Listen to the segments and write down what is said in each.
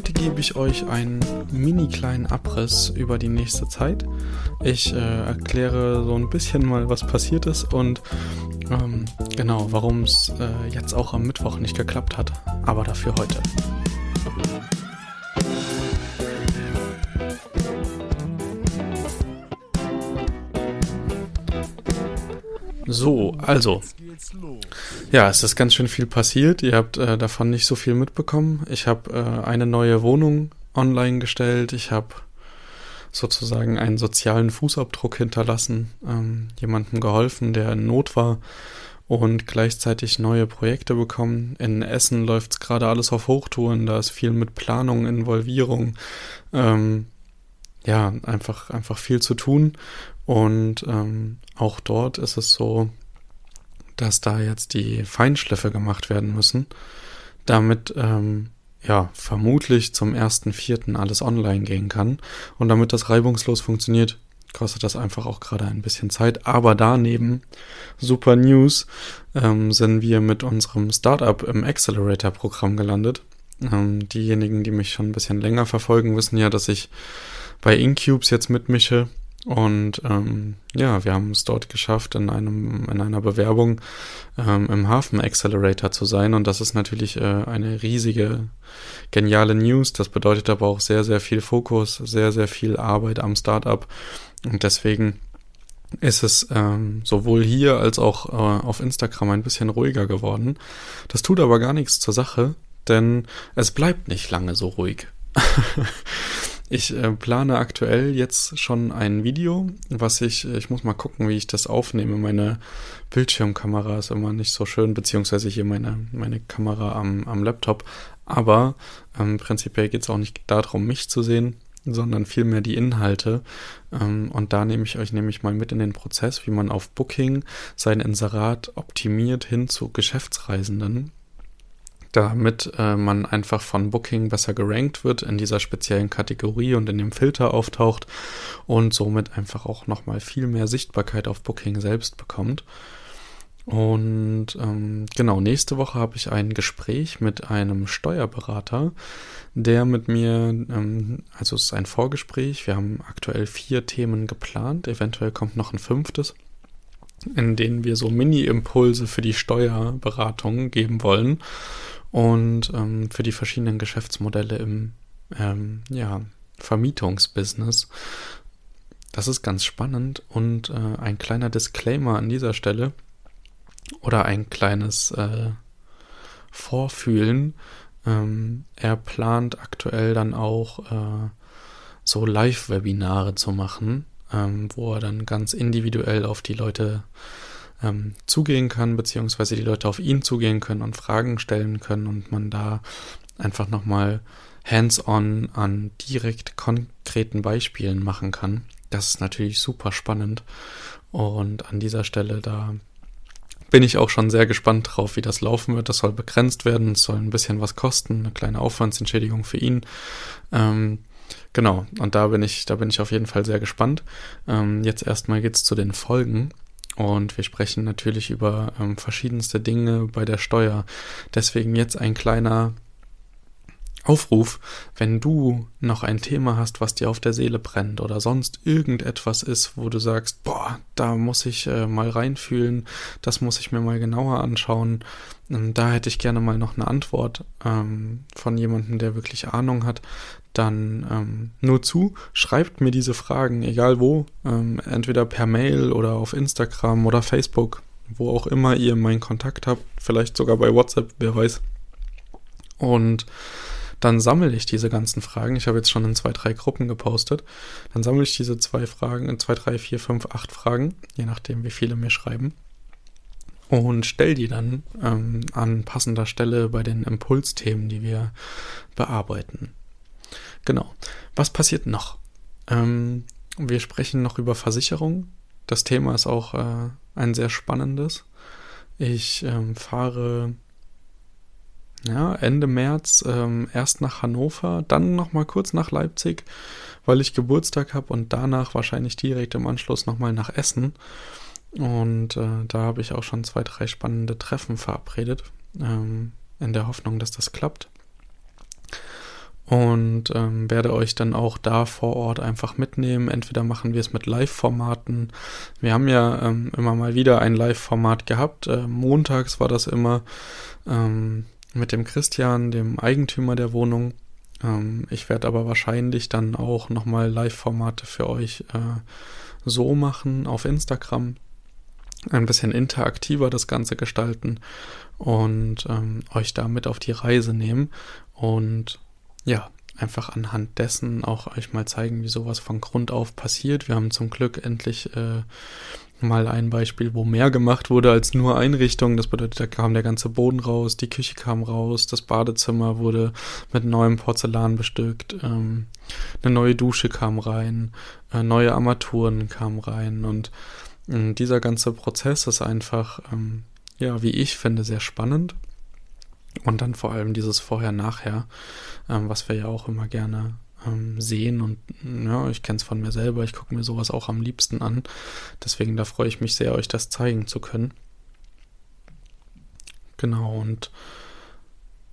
heute gebe ich euch einen mini kleinen Abriss über die nächste Zeit. Ich äh, erkläre so ein bisschen mal, was passiert ist und ähm, genau, warum es äh, jetzt auch am Mittwoch nicht geklappt hat. Aber dafür heute. So, also. Ja, es ist ganz schön viel passiert. Ihr habt äh, davon nicht so viel mitbekommen. Ich habe äh, eine neue Wohnung online gestellt. Ich habe sozusagen einen sozialen Fußabdruck hinterlassen, ähm, jemandem geholfen, der in Not war und gleichzeitig neue Projekte bekommen. In Essen läuft es gerade alles auf Hochtouren, da ist viel mit Planung, Involvierung, ähm, ja, einfach, einfach viel zu tun. Und ähm, auch dort ist es so, dass da jetzt die Feinschliffe gemacht werden müssen, damit ähm, ja vermutlich zum ersten Vierten alles online gehen kann. Und damit das reibungslos funktioniert, kostet das einfach auch gerade ein bisschen Zeit. Aber daneben, super News, ähm, sind wir mit unserem Startup im Accelerator-Programm gelandet. Ähm, diejenigen, die mich schon ein bisschen länger verfolgen, wissen ja, dass ich bei Incubes jetzt mitmische. Und ähm, ja, wir haben es dort geschafft, in einem in einer Bewerbung ähm, im Hafen Accelerator zu sein. Und das ist natürlich äh, eine riesige, geniale News. Das bedeutet aber auch sehr, sehr viel Fokus, sehr, sehr viel Arbeit am Startup. Und deswegen ist es ähm, sowohl hier als auch äh, auf Instagram ein bisschen ruhiger geworden. Das tut aber gar nichts zur Sache, denn es bleibt nicht lange so ruhig. Ich äh, plane aktuell jetzt schon ein Video, was ich, ich muss mal gucken, wie ich das aufnehme. Meine Bildschirmkamera ist immer nicht so schön, beziehungsweise hier meine, meine Kamera am, am Laptop. Aber ähm, prinzipiell geht es auch nicht darum, mich zu sehen, sondern vielmehr die Inhalte. Ähm, und da nehme ich euch nämlich mal mit in den Prozess, wie man auf Booking sein Inserat optimiert hin zu Geschäftsreisenden damit äh, man einfach von Booking besser gerankt wird, in dieser speziellen Kategorie und in dem Filter auftaucht und somit einfach auch nochmal viel mehr Sichtbarkeit auf Booking selbst bekommt. Und ähm, genau, nächste Woche habe ich ein Gespräch mit einem Steuerberater, der mit mir, ähm, also es ist ein Vorgespräch, wir haben aktuell vier Themen geplant, eventuell kommt noch ein fünftes, in denen wir so Mini-Impulse für die Steuerberatung geben wollen und ähm, für die verschiedenen Geschäftsmodelle im ähm, ja, Vermietungsbusiness. Das ist ganz spannend und äh, ein kleiner Disclaimer an dieser Stelle oder ein kleines äh, Vorfühlen. Ähm, er plant aktuell dann auch äh, so Live-Webinare zu machen, ähm, wo er dann ganz individuell auf die Leute ähm, zugehen kann, beziehungsweise die Leute auf ihn zugehen können und Fragen stellen können und man da einfach nochmal hands-on an direkt konkreten Beispielen machen kann. Das ist natürlich super spannend. Und an dieser Stelle, da bin ich auch schon sehr gespannt drauf, wie das laufen wird. Das soll begrenzt werden, es soll ein bisschen was kosten, eine kleine Aufwandsentschädigung für ihn. Ähm, genau, und da bin ich, da bin ich auf jeden Fall sehr gespannt. Ähm, jetzt erstmal geht's zu den Folgen. Und wir sprechen natürlich über ähm, verschiedenste Dinge bei der Steuer. Deswegen jetzt ein kleiner Aufruf, wenn du noch ein Thema hast, was dir auf der Seele brennt oder sonst irgendetwas ist, wo du sagst, boah, da muss ich äh, mal reinfühlen, das muss ich mir mal genauer anschauen, ähm, da hätte ich gerne mal noch eine Antwort ähm, von jemandem, der wirklich Ahnung hat, dann ähm, nur zu, schreibt mir diese Fragen, egal wo, ähm, entweder per Mail oder auf Instagram oder Facebook, wo auch immer ihr meinen Kontakt habt, vielleicht sogar bei WhatsApp, wer weiß. Und dann sammle ich diese ganzen Fragen. Ich habe jetzt schon in zwei, drei Gruppen gepostet. Dann sammle ich diese zwei Fragen, in zwei, drei, vier, fünf, acht Fragen, je nachdem, wie viele mir schreiben. Und stell die dann ähm, an passender Stelle bei den Impulsthemen, die wir bearbeiten. Genau. Was passiert noch? Ähm, wir sprechen noch über Versicherung. Das Thema ist auch äh, ein sehr spannendes. Ich ähm, fahre ja, Ende März ähm, erst nach Hannover, dann nochmal kurz nach Leipzig, weil ich Geburtstag habe und danach wahrscheinlich direkt im Anschluss nochmal nach Essen. Und äh, da habe ich auch schon zwei, drei spannende Treffen verabredet, ähm, in der Hoffnung, dass das klappt. Und ähm, werde euch dann auch da vor Ort einfach mitnehmen. Entweder machen wir es mit Live-Formaten. Wir haben ja ähm, immer mal wieder ein Live-Format gehabt. Äh, montags war das immer ähm, mit dem Christian, dem Eigentümer der Wohnung. Ähm, ich werde aber wahrscheinlich dann auch nochmal Live-Formate für euch äh, so machen auf Instagram. Ein bisschen interaktiver das Ganze gestalten und ähm, euch damit auf die Reise nehmen. Und ja, einfach anhand dessen auch euch mal zeigen, wie sowas von Grund auf passiert. Wir haben zum Glück endlich äh, mal ein Beispiel, wo mehr gemacht wurde als nur Einrichtung. Das bedeutet, da kam der ganze Boden raus, die Küche kam raus, das Badezimmer wurde mit neuem Porzellan bestückt, ähm, eine neue Dusche kam rein, äh, neue Armaturen kamen rein und äh, dieser ganze Prozess ist einfach, ähm, ja, wie ich finde, sehr spannend. Und dann vor allem dieses Vorher-Nachher, ähm, was wir ja auch immer gerne ähm, sehen. Und ja, ich kenne es von mir selber, ich gucke mir sowas auch am liebsten an. Deswegen, da freue ich mich sehr, euch das zeigen zu können. Genau, und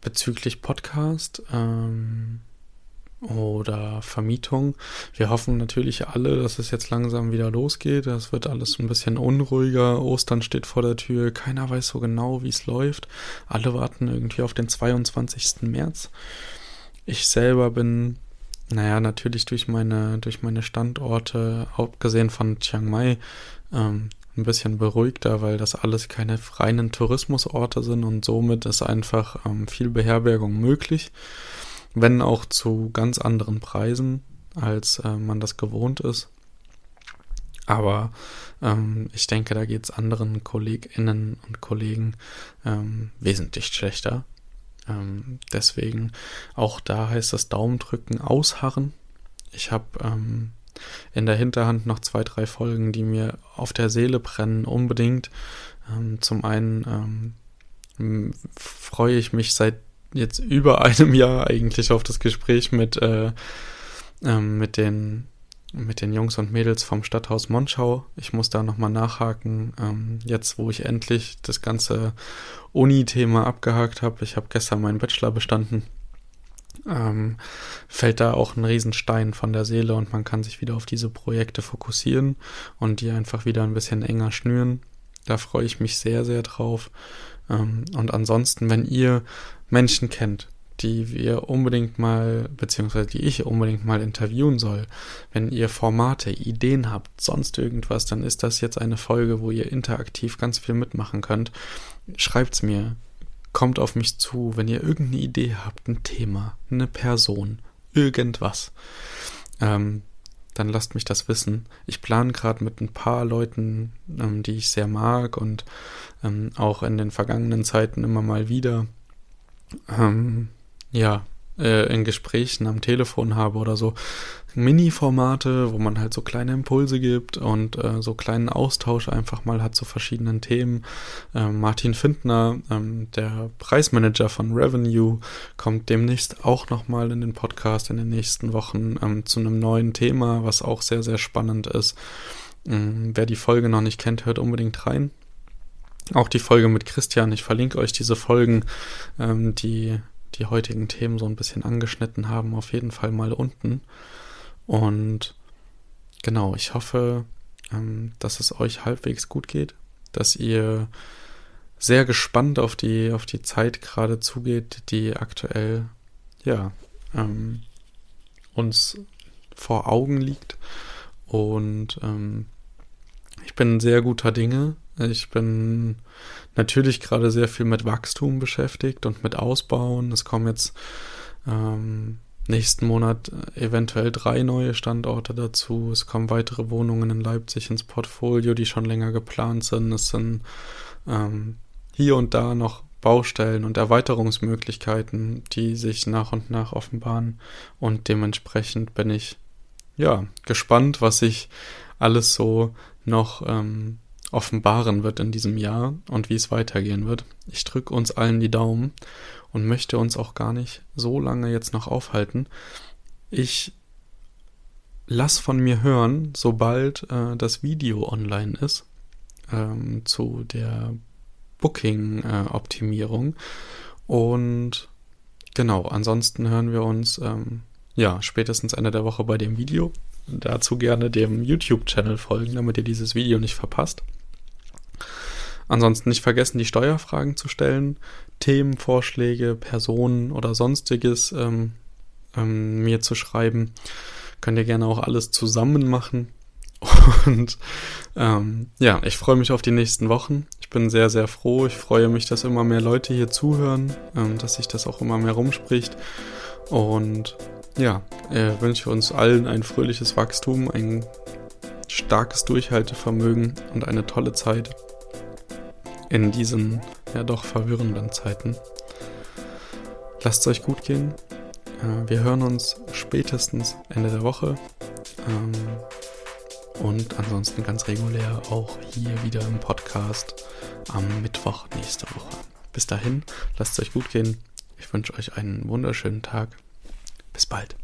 bezüglich Podcast, ähm, oder Vermietung. Wir hoffen natürlich alle, dass es jetzt langsam wieder losgeht. Das wird alles ein bisschen unruhiger. Ostern steht vor der Tür. Keiner weiß so genau, wie es läuft. Alle warten irgendwie auf den 22. März. Ich selber bin, naja, natürlich durch meine, durch meine Standorte, abgesehen von Chiang Mai, ähm, ein bisschen beruhigter, weil das alles keine reinen Tourismusorte sind und somit ist einfach ähm, viel Beherbergung möglich wenn auch zu ganz anderen Preisen, als äh, man das gewohnt ist. Aber ähm, ich denke, da geht es anderen KollegInnen und Kollegen ähm, wesentlich schlechter. Ähm, deswegen auch da heißt das Daumendrücken ausharren. Ich habe ähm, in der Hinterhand noch zwei, drei Folgen, die mir auf der Seele brennen, unbedingt. Ähm, zum einen ähm, freue ich mich seit jetzt über einem Jahr eigentlich auf das Gespräch mit, äh, ähm, mit den mit den Jungs und Mädels vom Stadthaus Monschau. Ich muss da nochmal nachhaken, ähm, jetzt wo ich endlich das ganze Uni-Thema abgehakt habe. Ich habe gestern meinen Bachelor bestanden. Ähm, fällt da auch ein Riesenstein von der Seele und man kann sich wieder auf diese Projekte fokussieren und die einfach wieder ein bisschen enger schnüren. Da freue ich mich sehr, sehr drauf. Ähm, und ansonsten, wenn ihr Menschen kennt, die wir unbedingt mal, beziehungsweise die ich unbedingt mal interviewen soll, wenn ihr Formate, Ideen habt, sonst irgendwas, dann ist das jetzt eine Folge, wo ihr interaktiv ganz viel mitmachen könnt. Schreibt's mir, kommt auf mich zu, wenn ihr irgendeine Idee habt, ein Thema, eine Person, irgendwas. Ähm, dann lasst mich das wissen. Ich plane gerade mit ein paar Leuten, ähm, die ich sehr mag und ähm, auch in den vergangenen Zeiten immer mal wieder ähm, ja, äh, in Gesprächen am Telefon habe oder so Mini-Formate, wo man halt so kleine Impulse gibt und äh, so kleinen Austausch einfach mal hat zu verschiedenen Themen. Ähm, Martin Findner, ähm, der Preismanager von Revenue, kommt demnächst auch nochmal in den Podcast in den nächsten Wochen ähm, zu einem neuen Thema, was auch sehr, sehr spannend ist. Ähm, wer die Folge noch nicht kennt, hört unbedingt rein. Auch die Folge mit Christian. Ich verlinke euch diese Folgen, ähm, die die heutigen Themen so ein bisschen angeschnitten haben, auf jeden Fall mal unten. Und genau, ich hoffe, ähm, dass es euch halbwegs gut geht, dass ihr sehr gespannt auf die, auf die Zeit gerade zugeht, die aktuell, ja, ähm, uns vor Augen liegt. Und ähm, ich bin sehr guter Dinge, ich bin natürlich gerade sehr viel mit Wachstum beschäftigt und mit Ausbauen. Es kommen jetzt ähm, nächsten Monat eventuell drei neue Standorte dazu. Es kommen weitere Wohnungen in Leipzig ins Portfolio, die schon länger geplant sind. Es sind ähm, hier und da noch Baustellen und Erweiterungsmöglichkeiten, die sich nach und nach offenbaren. Und dementsprechend bin ich ja gespannt, was sich alles so noch ähm, offenbaren wird in diesem Jahr und wie es weitergehen wird. Ich drücke uns allen die Daumen und möchte uns auch gar nicht so lange jetzt noch aufhalten. Ich lass von mir hören, sobald äh, das Video online ist ähm, zu der Booking-Optimierung. Äh, und genau, ansonsten hören wir uns ähm, ja spätestens Ende der Woche bei dem Video. Dazu gerne dem YouTube-Channel folgen, damit ihr dieses Video nicht verpasst. Ansonsten nicht vergessen, die Steuerfragen zu stellen, Themenvorschläge, Personen oder sonstiges ähm, ähm, mir zu schreiben. Könnt ihr gerne auch alles zusammen machen. Und ähm, ja, ich freue mich auf die nächsten Wochen. Ich bin sehr, sehr froh. Ich freue mich, dass immer mehr Leute hier zuhören, ähm, dass sich das auch immer mehr rumspricht. Und ja, äh, wünsche uns allen ein fröhliches Wachstum, ein starkes Durchhaltevermögen und eine tolle Zeit in diesen ja doch verwirrenden Zeiten. Lasst es euch gut gehen. Äh, wir hören uns spätestens Ende der Woche. Ähm, und ansonsten ganz regulär auch hier wieder im Podcast am Mittwoch nächste Woche. Bis dahin, lasst es euch gut gehen. Ich wünsche euch einen wunderschönen Tag. Bis bald.